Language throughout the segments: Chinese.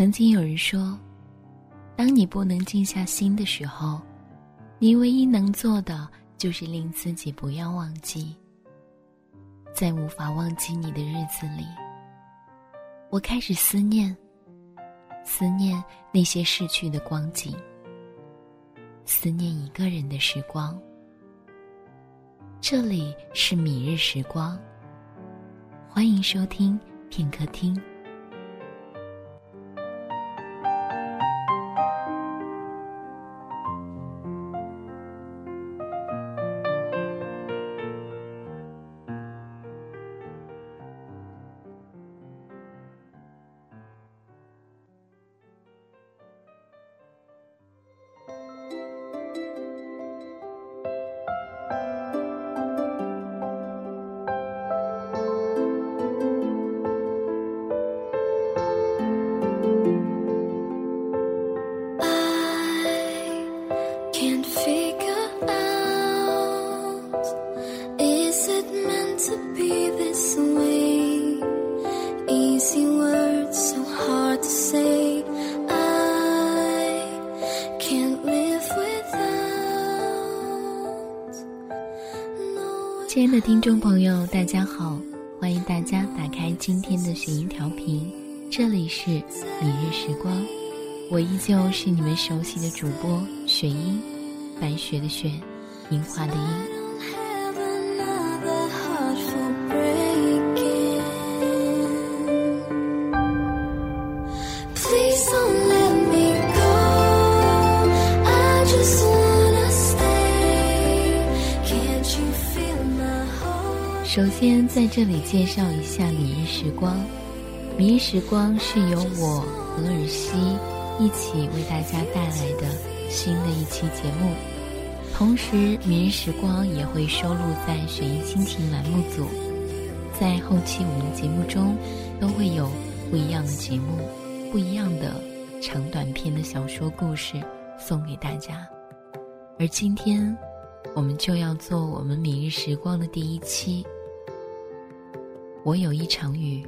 曾经有人说，当你不能静下心的时候，你唯一能做的就是令自己不要忘记。在无法忘记你的日子里，我开始思念，思念那些逝去的光景，思念一个人的时光。这里是米日时光，欢迎收听片刻听。听众朋友，大家好！欢迎大家打开今天的雪音调频，这里是明日时光，我依旧是你们熟悉的主播雪音，白雪的雪，樱花的樱。先，在这里介绍一下《米日时光》。《米日时光》是由我何尔西一起为大家带来的新的一期节目。同时，《米日时光》也会收录在“雪音心情”栏目组，在后期我们的节目中都会有不一样的节目、不一样的长短篇的小说故事送给大家。而今天，我们就要做我们《米日时光》的第一期。我有一场雨，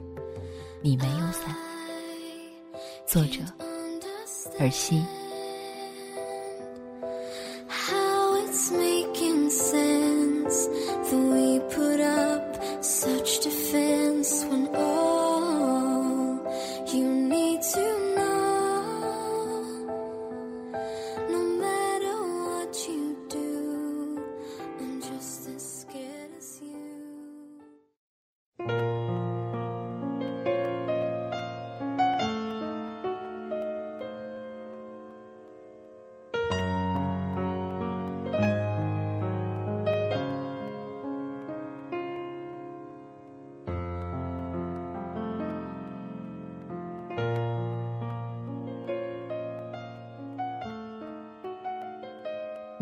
你没有伞。作者：尔西。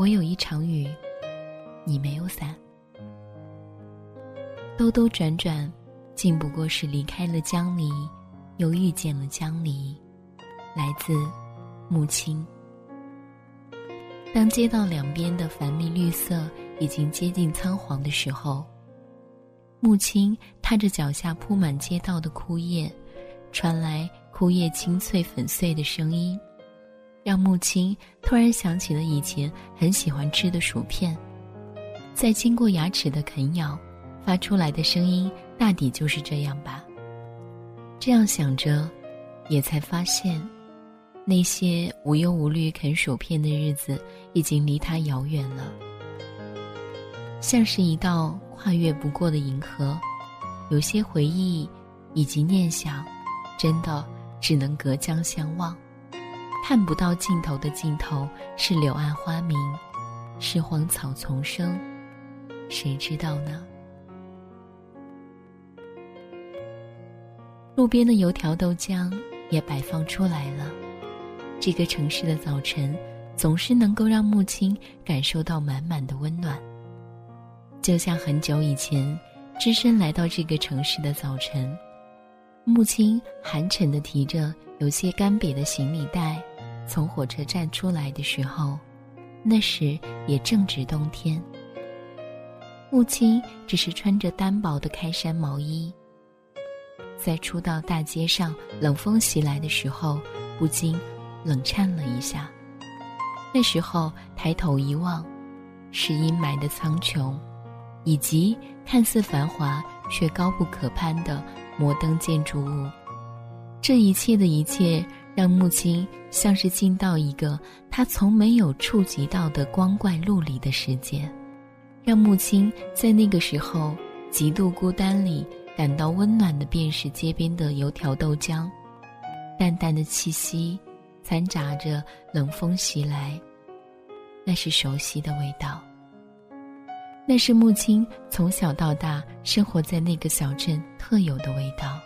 我有一场雨，你没有伞。兜兜转转，竟不过是离开了江离，又遇见了江离。来自木青。当街道两边的繁密绿色已经接近苍黄的时候，木青踏着脚下铺满街道的枯叶，传来枯叶清脆粉碎的声音。让木青突然想起了以前很喜欢吃的薯片，在经过牙齿的啃咬，发出来的声音大抵就是这样吧。这样想着，也才发现，那些无忧无虑啃薯片的日子已经离他遥远了，像是一道跨越不过的银河，有些回忆以及念想，真的只能隔江相望。看不到尽头的尽头，是柳暗花明，是荒草丛生，谁知道呢？路边的油条豆浆也摆放出来了。这个城市的早晨，总是能够让木青感受到满满的温暖。就像很久以前，只身来到这个城市的早晨，木青寒沉的提着有些干瘪的行李袋。从火车站出来的时候，那时也正值冬天。母亲只是穿着单薄的开衫毛衣，在初到大街上，冷风袭来的时候，不禁冷颤了一下。那时候抬头一望，是阴霾的苍穹，以及看似繁华却高不可攀的摩登建筑物。这一切的一切，让木青像是进到一个他从没有触及到的光怪陆离的世界，让木青在那个时候极度孤单里感到温暖的，便是街边的油条豆浆，淡淡的气息，掺杂着冷风袭来，那是熟悉的味道。那是木青从小到大生活在那个小镇特有的味道。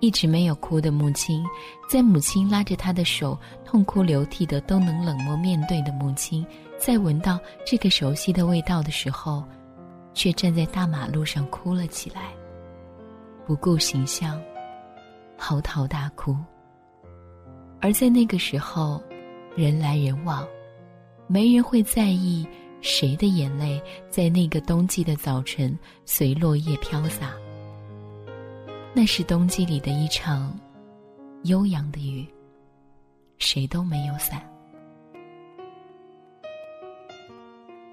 一直没有哭的母亲，在母亲拉着他的手痛哭流涕的都能冷漠面对的母亲，在闻到这个熟悉的味道的时候，却站在大马路上哭了起来，不顾形象，嚎啕大哭。而在那个时候，人来人往，没人会在意谁的眼泪在那个冬季的早晨随落叶飘洒。那是冬季里的一场悠扬的雨，谁都没有伞。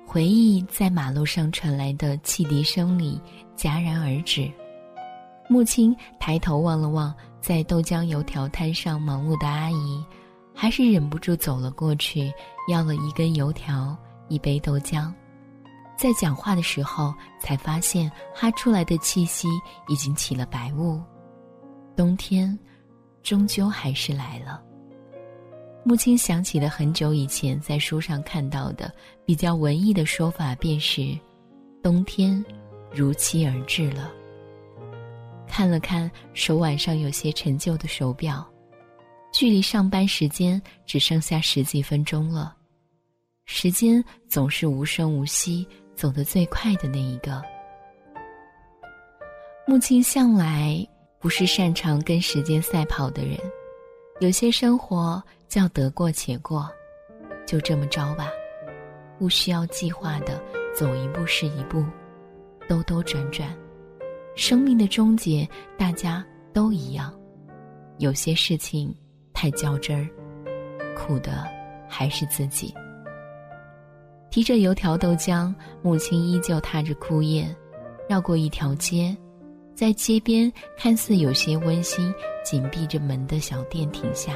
回忆在马路上传来的汽笛声里戛然而止。木青抬头望了望在豆浆油条摊上忙碌的阿姨，还是忍不住走了过去，要了一根油条，一杯豆浆。在讲话的时候，才发现哈出来的气息已经起了白雾。冬天，终究还是来了。母亲想起了很久以前在书上看到的比较文艺的说法，便是“冬天如期而至了”。看了看手腕上有些陈旧的手表，距离上班时间只剩下十几分钟了。时间总是无声无息。走得最快的那一个。母亲向来不是擅长跟时间赛跑的人，有些生活叫得过且过，就这么着吧，不需要计划的走一步是一步，兜兜转转，生命的终结大家都一样，有些事情太较真儿，苦的还是自己。提着油条豆浆，母亲依旧踏着枯叶，绕过一条街，在街边看似有些温馨、紧闭着门的小店停下，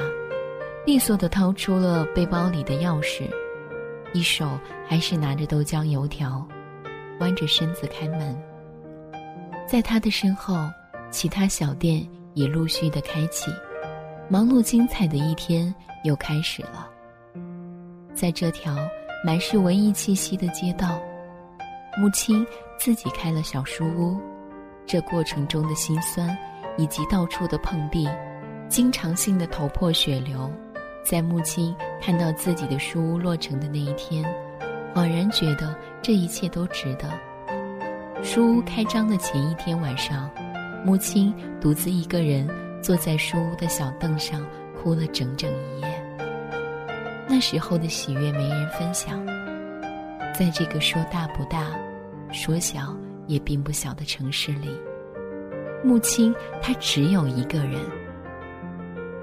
利索地掏出了背包里的钥匙，一手还是拿着豆浆油条，弯着身子开门。在他的身后，其他小店也陆续的开启，忙碌精彩的一天又开始了。在这条。满是文艺气息的街道，母亲自己开了小书屋，这过程中的辛酸，以及到处的碰壁，经常性的头破血流，在母亲看到自己的书屋落成的那一天，恍然觉得这一切都值得。书屋开张的前一天晚上，母亲独自一个人坐在书屋的小凳上，哭了整整一夜。那时候的喜悦没人分享，在这个说大不大，说小也并不小的城市里，母亲她只有一个人，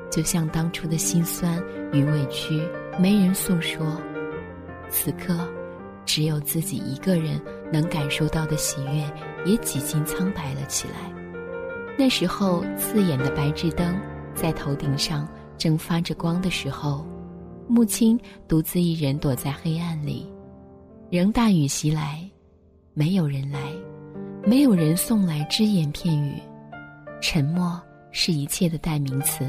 就像当初的心酸与委屈没人诉说，此刻只有自己一个人能感受到的喜悦也几近苍白了起来。那时候刺眼的白炽灯在头顶上正发着光的时候。母亲独自一人躲在黑暗里，仍大雨袭来，没有人来，没有人送来只言片语，沉默是一切的代名词。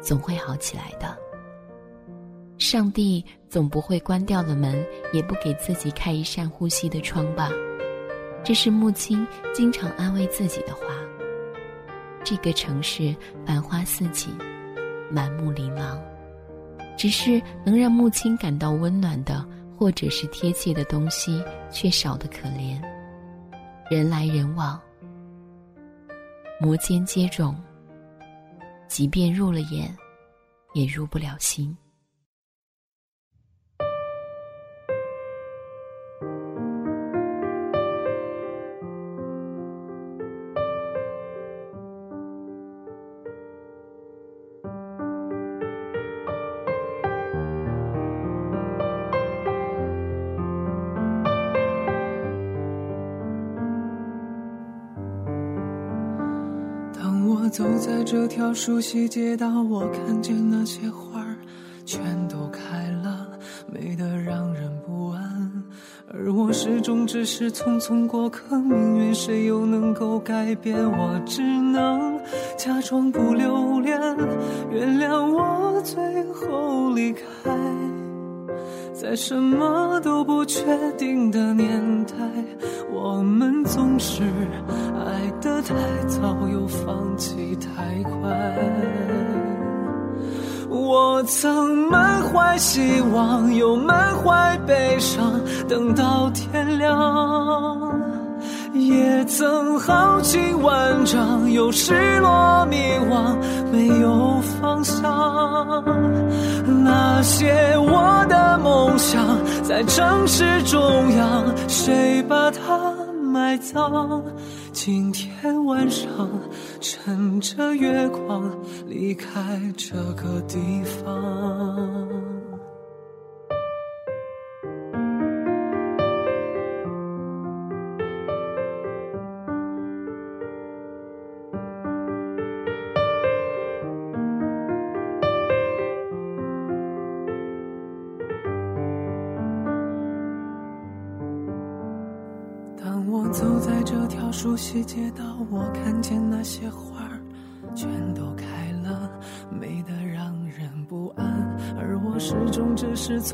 总会好起来的。上帝总不会关掉了门，也不给自己开一扇呼吸的窗吧？这是母亲经常安慰自己的话。这个城市繁花似锦，满目琳琅。只是能让木青感到温暖的，或者是贴切的东西，却少得可怜。人来人往，摩肩接踵，即便入了眼，也入不了心。这条熟悉街道，我看见那些花儿全都开了，美得让人不安。而我始终只是匆匆过客，命运谁又能够改变？我只能假装不留恋，原谅我最后离开。在什么都不确定的年代，我们总是爱得太早，又放弃太快。我曾满怀希望，又满怀悲伤，等到天亮。也曾豪情万丈，又失落迷惘，没有方向。那些我的梦想，在城市中央，谁把它埋葬？今天晚上，趁着月光，离开这个地方。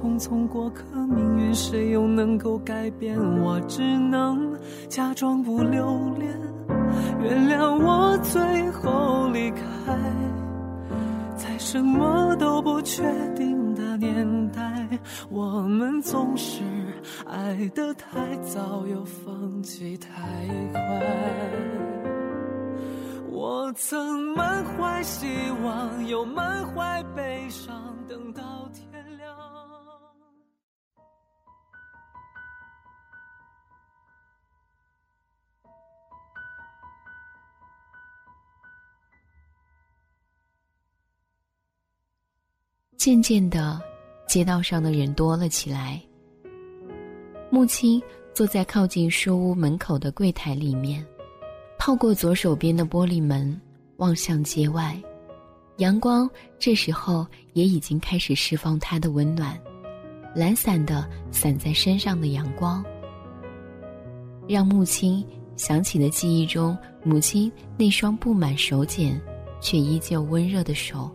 匆匆过客，命运谁又能够改变？我只能假装不留恋，原谅我最后离开，在什么都不确定的年代，我们总是。爱得太早，又放弃太快。我曾满怀希望，又满怀悲伤，等到渐渐的，街道上的人多了起来。木青坐在靠近书屋门口的柜台里面，透过左手边的玻璃门望向街外，阳光这时候也已经开始释放它的温暖，懒散的散在身上的阳光，让木青想起了记忆中母亲那双布满手茧却依旧温热的手，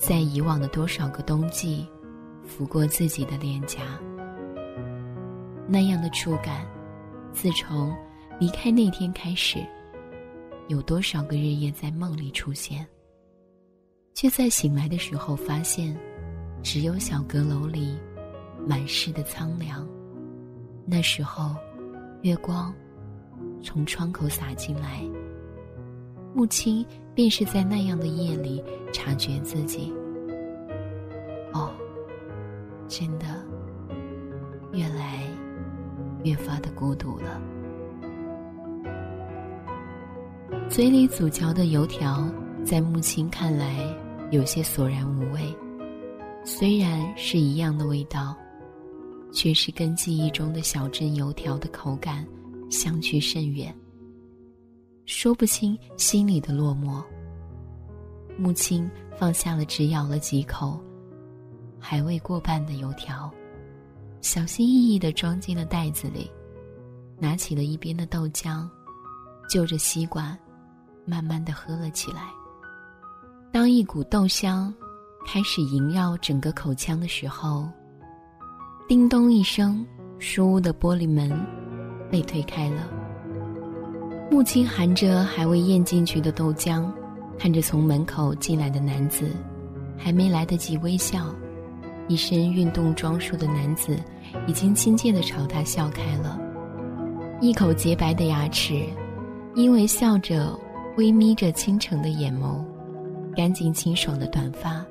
在以往的多少个冬季，拂过自己的脸颊。那样的触感，自从离开那天开始，有多少个日夜在梦里出现，却在醒来的时候发现，只有小阁楼里满是的苍凉。那时候，月光从窗口洒进来，母亲便是在那样的夜里察觉自己，哦，真的，越来。越发的孤独了。嘴里咀嚼的油条，在母亲看来有些索然无味。虽然是一样的味道，却是跟记忆中的小镇油条的口感相去甚远。说不清心里的落寞。母亲放下了，只咬了几口，还未过半的油条。小心翼翼地装进了袋子里，拿起了一边的豆浆，就着吸管，慢慢地喝了起来。当一股豆香开始萦绕整个口腔的时候，叮咚一声，书屋的玻璃门被推开了。母亲含着还未咽进去的豆浆，看着从门口进来的男子，还没来得及微笑。一身运动装束的男子，已经亲切地朝他笑开了，一口洁白的牙齿，因为笑着微眯着倾城的眼眸，干净清爽的短发，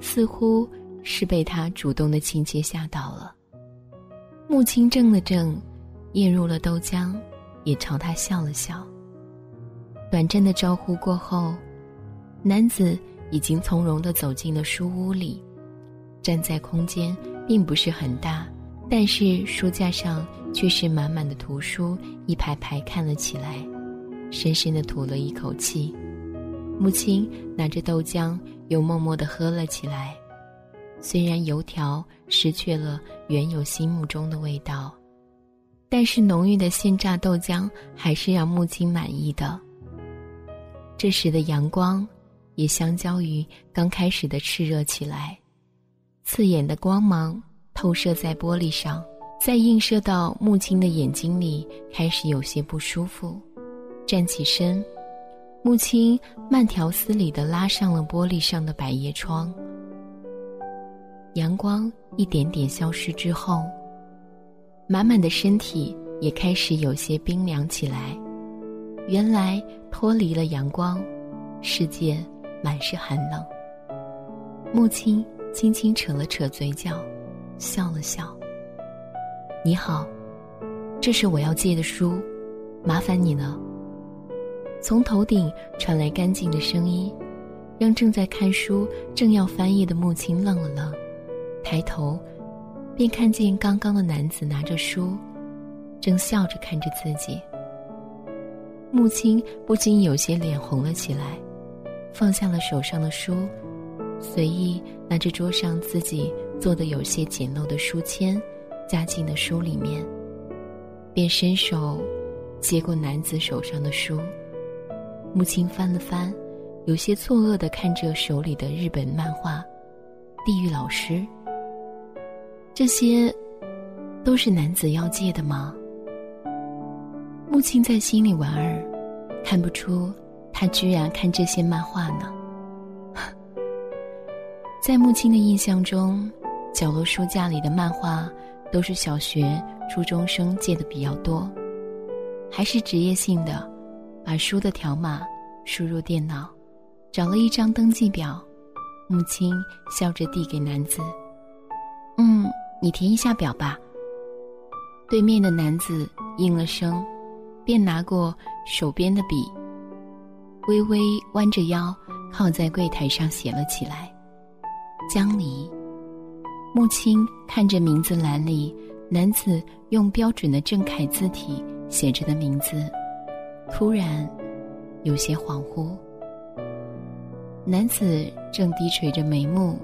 似乎是被他主动的亲切吓到了。木青怔了怔，咽入了豆浆，也朝他笑了笑。短暂的招呼过后，男子已经从容地走进了书屋里。站在空间并不是很大，但是书架上却是满满的图书，一排排看了起来，深深的吐了一口气，母亲拿着豆浆，又默默地喝了起来。虽然油条失去了原有心目中的味道，但是浓郁的现榨豆浆还是让木青满意的。这时的阳光，也相较于刚开始的炽热起来，刺眼的光芒透射在玻璃上，再映射到木青的眼睛里，开始有些不舒服。站起身，木青慢条斯理地拉上了玻璃上的百叶窗。阳光一点点消失之后，满满的身体也开始有些冰凉起来。原来脱离了阳光，世界满是寒冷。母亲轻轻扯了扯嘴角，笑了笑：“你好，这是我要借的书，麻烦你了。”从头顶传来干净的声音，让正在看书、正要翻页的母亲愣了愣。抬头，便看见刚刚的男子拿着书，正笑着看着自己。母亲不禁有些脸红了起来，放下了手上的书，随意拿着桌上自己做的有些简陋的书签，夹进了书里面，便伸手接过男子手上的书。母亲翻了翻，有些错愕的看着手里的日本漫画《地狱老师》。这些，都是男子要借的吗？木青在心里莞尔，看不出他居然看这些漫画呢。在木青的印象中，角落书架里的漫画都是小学、初中生借的比较多，还是职业性的，把书的条码输入电脑，找了一张登记表，母亲笑着递给男子。你填一下表吧。对面的男子应了声，便拿过手边的笔，微微弯着腰靠在柜台上写了起来。江离。木青看着名字栏里男子用标准的正楷字体写着的名字，突然有些恍惚。男子正低垂着眉目。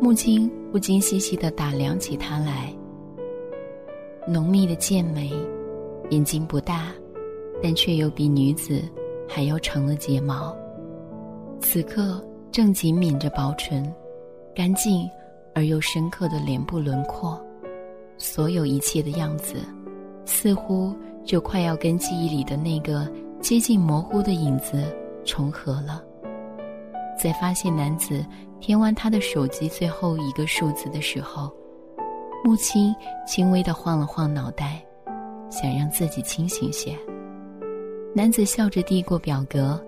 木青不禁细细的打量起他来，浓密的剑眉，眼睛不大，但却有比女子还要长的睫毛。此刻正紧抿着薄唇，干净而又深刻的脸部轮廓，所有一切的样子，似乎就快要跟记忆里的那个接近模糊的影子重合了。在发现男子填完他的手机最后一个数字的时候，母亲轻微的晃了晃脑袋，想让自己清醒些。男子笑着递过表格，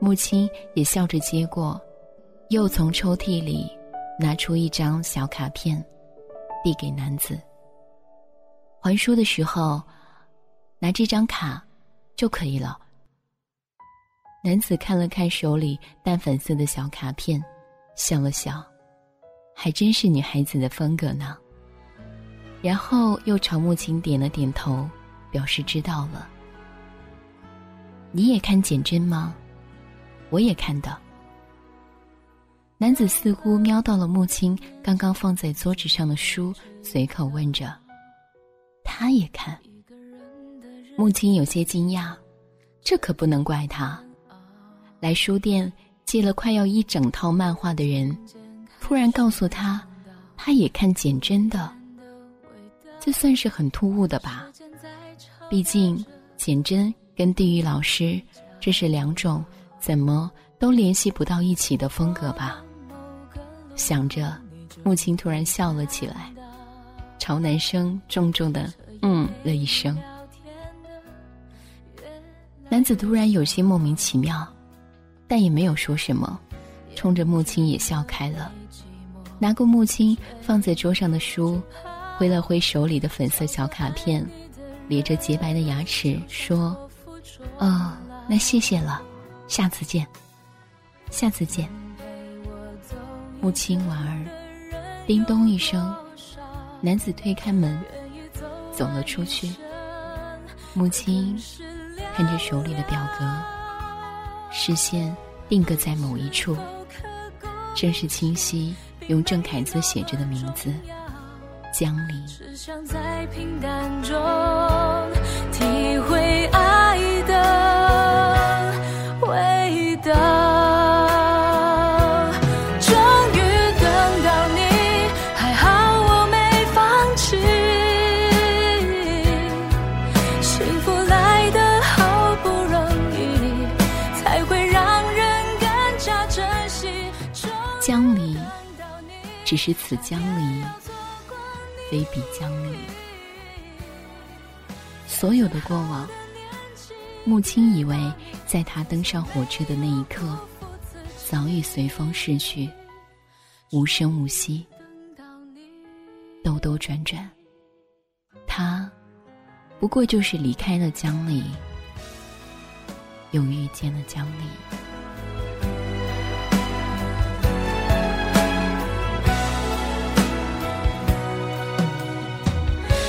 母亲也笑着接过，又从抽屉里拿出一张小卡片，递给男子。还书的时候，拿这张卡就可以了。男子看了看手里淡粉色的小卡片，笑了笑，还真是女孩子的风格呢。然后又朝母亲点了点头，表示知道了。你也看简真吗？我也看的。男子似乎瞄到了木青刚刚放在桌子上的书，随口问着：“他也看？”木青有些惊讶，这可不能怪他。来书店借了快要一整套漫画的人，突然告诉他，他也看简真的，这算是很突兀的吧？毕竟简真跟地狱老师，这是两种怎么都联系不到一起的风格吧？想着，木青突然笑了起来，朝男生重重的嗯了一声。男子突然有些莫名其妙。但也没有说什么，冲着木青也笑开了，拿过木青放在桌上的书，挥了挥手里的粉色小卡片，咧着洁白的牙齿说：“哦，那谢谢了，下次见，下次见。”木青婉儿，叮咚一声，男子推开门，走了出去。母亲看着手里的表格。视线定格在某一处，正是清晰用郑恺字写着的名字——江离。只想在平淡中体会爱是此江离，非彼江离。所有的过往，穆青以为在他登上火车的那一刻，早已随风逝去，无声无息。兜兜转转，他不过就是离开了江离，又遇见了江离。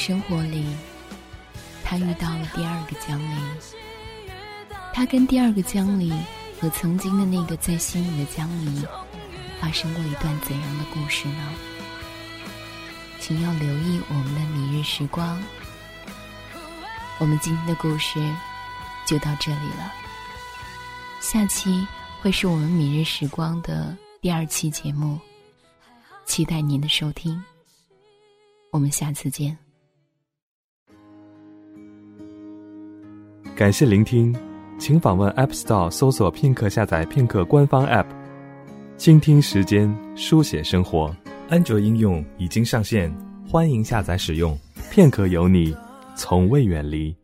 生活里，他遇到了第二个江离。他跟第二个江离和曾经的那个在心里的江离，发生过一段怎样的故事呢？请要留意我们的明日时光。我们今天的故事就到这里了。下期会是我们明日时光的第二期节目，期待您的收听。我们下次见。感谢聆听，请访问 App Store 搜索片刻下载片刻官方 App，倾听时间，书写生活。安卓应用已经上线，欢迎下载使用。片刻有你，从未远离。